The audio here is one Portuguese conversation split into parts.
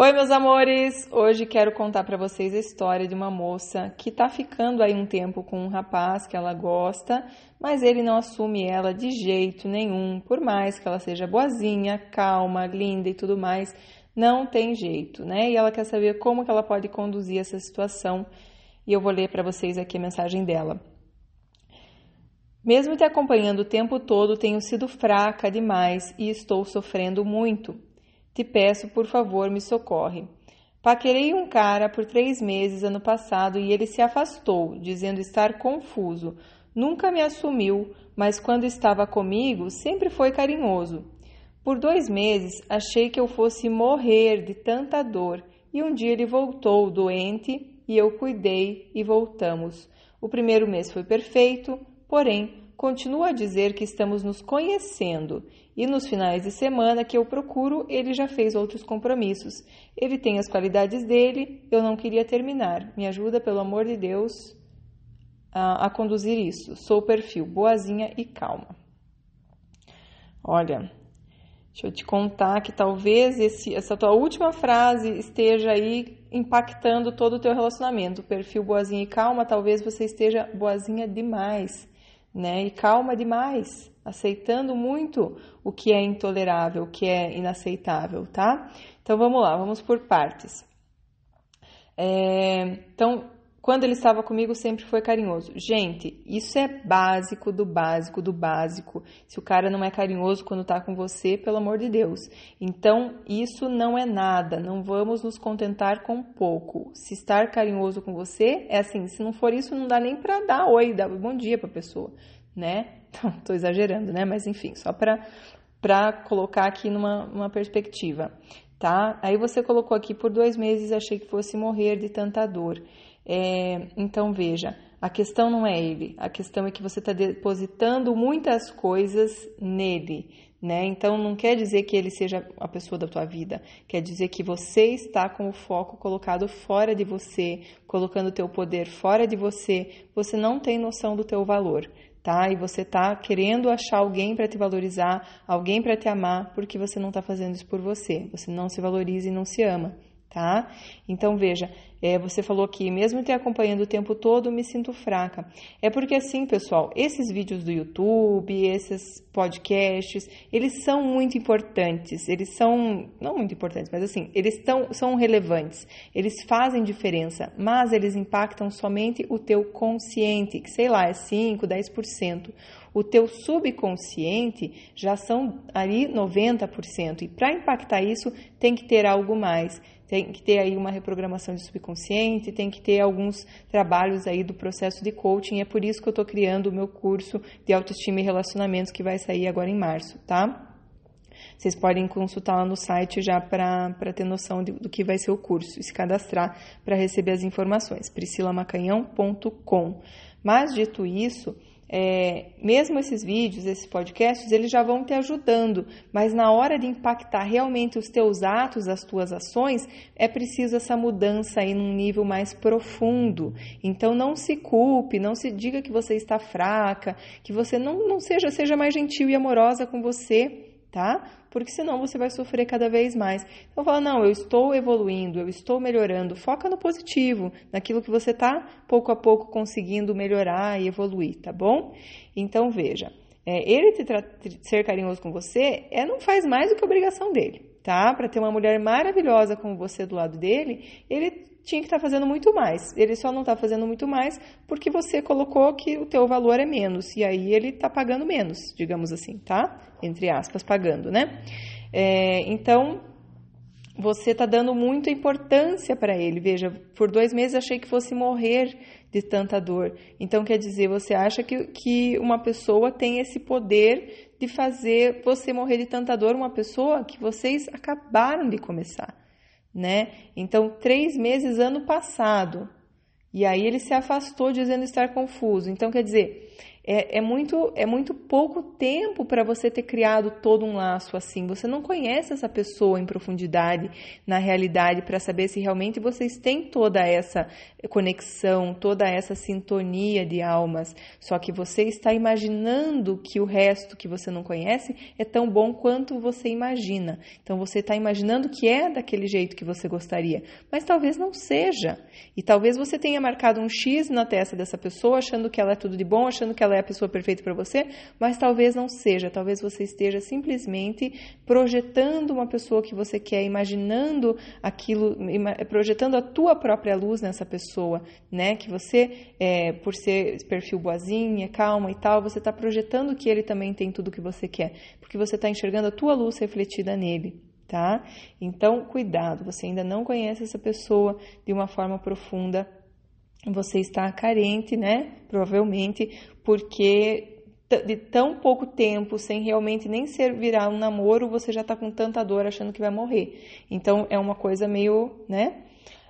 Oi, meus amores! Hoje quero contar para vocês a história de uma moça que tá ficando aí um tempo com um rapaz que ela gosta, mas ele não assume ela de jeito nenhum, por mais que ela seja boazinha, calma, linda e tudo mais, não tem jeito, né? E ela quer saber como que ela pode conduzir essa situação, e eu vou ler para vocês aqui a mensagem dela. Mesmo te acompanhando o tempo todo, tenho sido fraca demais e estou sofrendo muito. Te peço, por favor, me socorre. Paquerei um cara por três meses ano passado e ele se afastou, dizendo estar confuso. Nunca me assumiu, mas quando estava comigo sempre foi carinhoso. Por dois meses achei que eu fosse morrer de tanta dor e um dia ele voltou doente e eu cuidei e voltamos. O primeiro mês foi perfeito, porém continua a dizer que estamos nos conhecendo e nos finais de semana que eu procuro, ele já fez outros compromissos. Ele tem as qualidades dele, eu não queria terminar. Me ajuda, pelo amor de Deus, a, a conduzir isso. Sou o perfil boazinha e calma. Olha, deixa eu te contar que talvez esse, essa tua última frase esteja aí impactando todo o teu relacionamento. Perfil boazinha e calma, talvez você esteja boazinha demais né? E calma demais, aceitando muito o que é intolerável, o que é inaceitável, tá? Então vamos lá, vamos por partes. É, então, quando ele estava comigo, sempre foi carinhoso. Gente, isso é básico do básico do básico. Se o cara não é carinhoso quando está com você, pelo amor de Deus. Então, isso não é nada. Não vamos nos contentar com pouco. Se estar carinhoso com você, é assim. Se não for isso, não dá nem para dar oi, dar bom dia para a pessoa, né? Então, tô exagerando, né? Mas enfim, só para para colocar aqui numa, numa perspectiva, tá? Aí você colocou aqui por dois meses, achei que fosse morrer de tanta dor. É, então veja, a questão não é ele, a questão é que você está depositando muitas coisas nele, né? Então não quer dizer que ele seja a pessoa da tua vida, quer dizer que você está com o foco colocado fora de você, colocando o teu poder fora de você, você não tem noção do teu valor. Tá? E você tá querendo achar alguém para te valorizar, alguém para te amar, porque você não está fazendo isso por você. Você não se valoriza e não se ama tá? Então veja, é, você falou aqui, mesmo te acompanhando o tempo todo, me sinto fraca. É porque assim, pessoal, esses vídeos do YouTube, esses podcasts, eles são muito importantes. Eles são, não muito importantes, mas assim, eles tão, são relevantes. Eles fazem diferença, mas eles impactam somente o teu consciente, que sei lá, é 5, 10%. O teu subconsciente já são ali 90%. E para impactar isso, tem que ter algo mais tem que ter aí uma reprogramação de subconsciente, tem que ter alguns trabalhos aí do processo de coaching. É por isso que eu estou criando o meu curso de autoestima e relacionamentos que vai sair agora em março, tá? Vocês podem consultar lá no site já para ter noção de, do que vai ser o curso e se cadastrar para receber as informações. priscilamacanhão.com. Mas dito isso, é, mesmo esses vídeos, esses podcasts, eles já vão te ajudando, mas na hora de impactar realmente os teus atos, as tuas ações, é preciso essa mudança aí num nível mais profundo. Então não se culpe, não se diga que você está fraca, que você não, não seja, seja mais gentil e amorosa com você tá? Porque senão você vai sofrer cada vez mais. Então fala, não, eu estou evoluindo, eu estou melhorando. Foca no positivo, naquilo que você tá pouco a pouco conseguindo melhorar e evoluir, tá bom? Então veja, é, ele te ser carinhoso com você é não faz mais do que obrigação dele, tá? Para ter uma mulher maravilhosa como você do lado dele, ele tinha que estar tá fazendo muito mais. Ele só não está fazendo muito mais porque você colocou que o teu valor é menos e aí ele está pagando menos, digamos assim, tá? Entre aspas, pagando, né? É, então você está dando muita importância para ele. Veja, por dois meses achei que fosse morrer de tanta dor. Então quer dizer, você acha que, que uma pessoa tem esse poder de fazer você morrer de tanta dor, uma pessoa que vocês acabaram de começar né? Então, três meses ano passado. E aí ele se afastou dizendo estar confuso. Então, quer dizer, é, é, muito, é muito pouco tempo para você ter criado todo um laço assim. Você não conhece essa pessoa em profundidade, na realidade, para saber se realmente vocês têm toda essa conexão, toda essa sintonia de almas. Só que você está imaginando que o resto que você não conhece é tão bom quanto você imagina. Então você está imaginando que é daquele jeito que você gostaria, mas talvez não seja. E talvez você tenha marcado um X na testa dessa pessoa, achando que ela é tudo de bom, achando que ela é a pessoa perfeita para você, mas talvez não seja. Talvez você esteja simplesmente projetando uma pessoa que você quer, imaginando aquilo, projetando a tua própria luz nessa pessoa, né? Que você, é, por ser perfil boazinha, calma e tal, você está projetando que ele também tem tudo que você quer, porque você está enxergando a tua luz refletida nele tá? Então, cuidado, você ainda não conhece essa pessoa de uma forma profunda, você está carente, né? Provavelmente porque de tão pouco tempo, sem realmente nem ser virar um namoro, você já está com tanta dor achando que vai morrer. Então é uma coisa meio, né?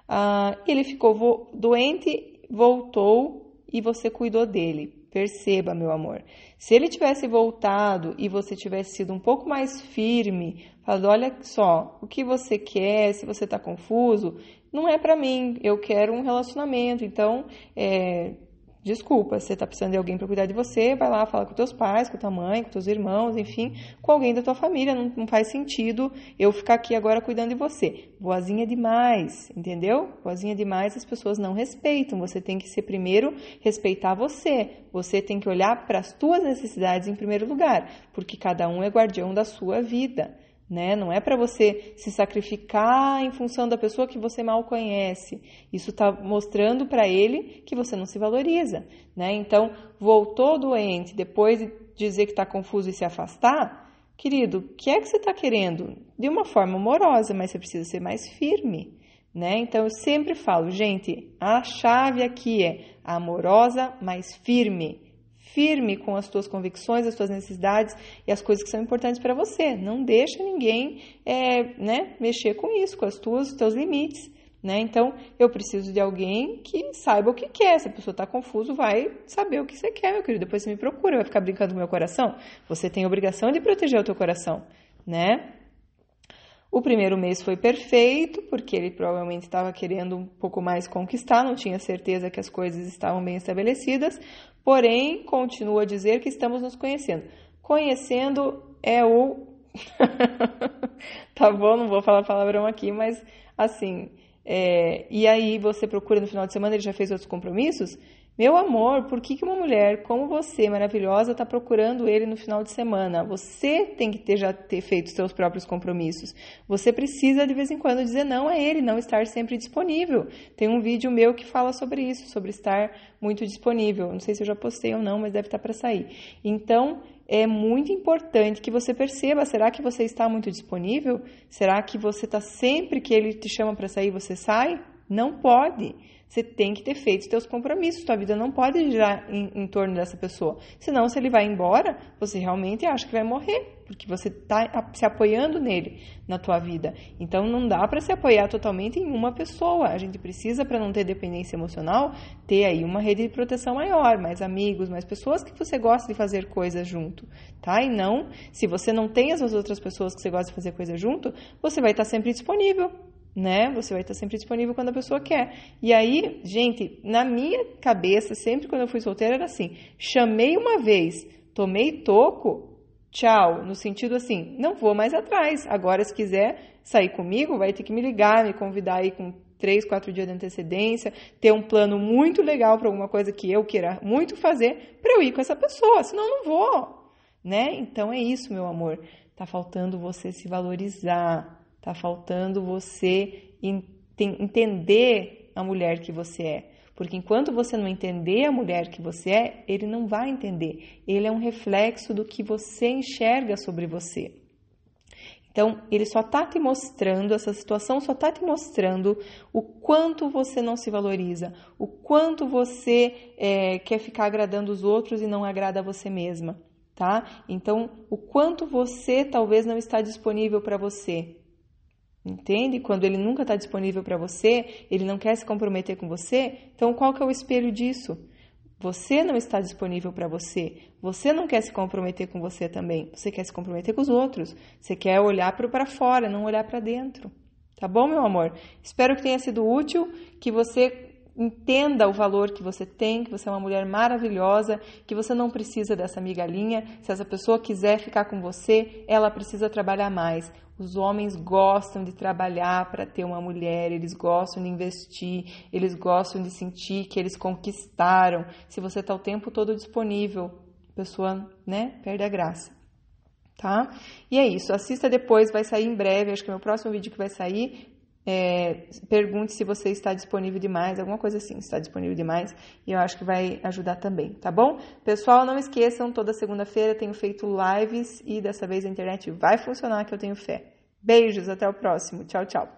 Ah, ele ficou doente, voltou e você cuidou dele. Perceba, meu amor. Se ele tivesse voltado e você tivesse sido um pouco mais firme, falando: olha só, o que você quer, se você está confuso, não é para mim, eu quero um relacionamento, então, é, desculpa, você está precisando de alguém para cuidar de você, vai lá falar com teus pais, com tua mãe, com teus irmãos, enfim, com alguém da tua família, não, não faz sentido eu ficar aqui agora cuidando de você. Boazinha demais, entendeu? Boazinha demais as pessoas não respeitam, você tem que ser primeiro respeitar você, você tem que olhar para as tuas necessidades em primeiro lugar, porque cada um é guardião da sua vida né? Não é para você se sacrificar em função da pessoa que você mal conhece. Isso está mostrando para ele que você não se valoriza, né? Então, voltou doente, depois de dizer que está confuso e se afastar, querido, o que é que você está querendo? De uma forma amorosa, mas você precisa ser mais firme, né? Então, eu sempre falo, gente, a chave aqui é amorosa, mas firme firme com as tuas convicções, as tuas necessidades e as coisas que são importantes para você. Não deixa ninguém é, né, mexer com isso, com as tuas, os teus limites. Né? Então, eu preciso de alguém que saiba o que quer. Se a pessoa está confuso, vai saber o que você quer, meu querido. Depois você me procura, vai ficar brincando com o meu coração. Você tem a obrigação de proteger o teu coração, né? O primeiro mês foi perfeito, porque ele provavelmente estava querendo um pouco mais conquistar, não tinha certeza que as coisas estavam bem estabelecidas, porém, continua a dizer que estamos nos conhecendo. Conhecendo é o. tá bom, não vou falar palavrão aqui, mas assim. É... E aí você procura no final de semana, ele já fez outros compromissos? Meu amor, por que, uma mulher como você, maravilhosa, está procurando ele no final de semana? Você tem que ter, já ter feito seus próprios compromissos. Você precisa de vez em quando dizer não a ele, não estar sempre disponível. Tem um vídeo meu que fala sobre isso, sobre estar muito disponível. Não sei se eu já postei ou não, mas deve estar para sair. Então, é muito importante que você perceba: será que você está muito disponível? Será que você está sempre que ele te chama para sair, você sai? Não pode. Você tem que ter feito seus compromissos. Sua vida não pode girar em, em, torno dessa pessoa. Senão, se ele vai embora, você realmente acha que vai morrer, porque você está se apoiando nele na tua vida. Então, não dá para se apoiar totalmente em uma pessoa. A gente precisa, para não ter dependência emocional, ter aí uma rede de proteção maior, mais amigos, mais pessoas que você gosta de fazer coisas junto, tá? E não, se você não tem as outras pessoas que você gosta de fazer coisa junto, você vai estar sempre disponível né? Você vai estar sempre disponível quando a pessoa quer. E aí, gente, na minha cabeça, sempre quando eu fui solteira era assim: chamei uma vez, tomei toco, tchau, no sentido assim, não vou mais atrás. Agora, se quiser sair comigo, vai ter que me ligar, me convidar aí com três, quatro dias de antecedência, ter um plano muito legal para alguma coisa que eu queira muito fazer para eu ir com essa pessoa, senão não vou, né? Então é isso, meu amor. Tá faltando você se valorizar, Está faltando você entender a mulher que você é. Porque enquanto você não entender a mulher que você é, ele não vai entender. Ele é um reflexo do que você enxerga sobre você. Então, ele só está te mostrando, essa situação só está te mostrando o quanto você não se valoriza, o quanto você é, quer ficar agradando os outros e não agrada a você mesma, tá? Então, o quanto você talvez não está disponível para você, Entende? Quando ele nunca está disponível para você, ele não quer se comprometer com você, então qual que é o espelho disso? Você não está disponível para você. Você não quer se comprometer com você também. Você quer se comprometer com os outros. Você quer olhar para fora, não olhar para dentro. Tá bom, meu amor? Espero que tenha sido útil, que você entenda o valor que você tem, que você é uma mulher maravilhosa, que você não precisa dessa migalhinha. Se essa pessoa quiser ficar com você, ela precisa trabalhar mais. Os homens gostam de trabalhar para ter uma mulher, eles gostam de investir, eles gostam de sentir que eles conquistaram. Se você está o tempo todo disponível, a pessoa, né, perde a graça. Tá? E é isso. Assista depois, vai sair em breve. Acho que é o meu próximo vídeo que vai sair é, pergunte se você está disponível demais, alguma coisa assim, está disponível demais, e eu acho que vai ajudar também, tá bom? Pessoal, não esqueçam, toda segunda-feira tenho feito lives e dessa vez a internet vai funcionar, que eu tenho fé. Beijos, até o próximo. Tchau, tchau.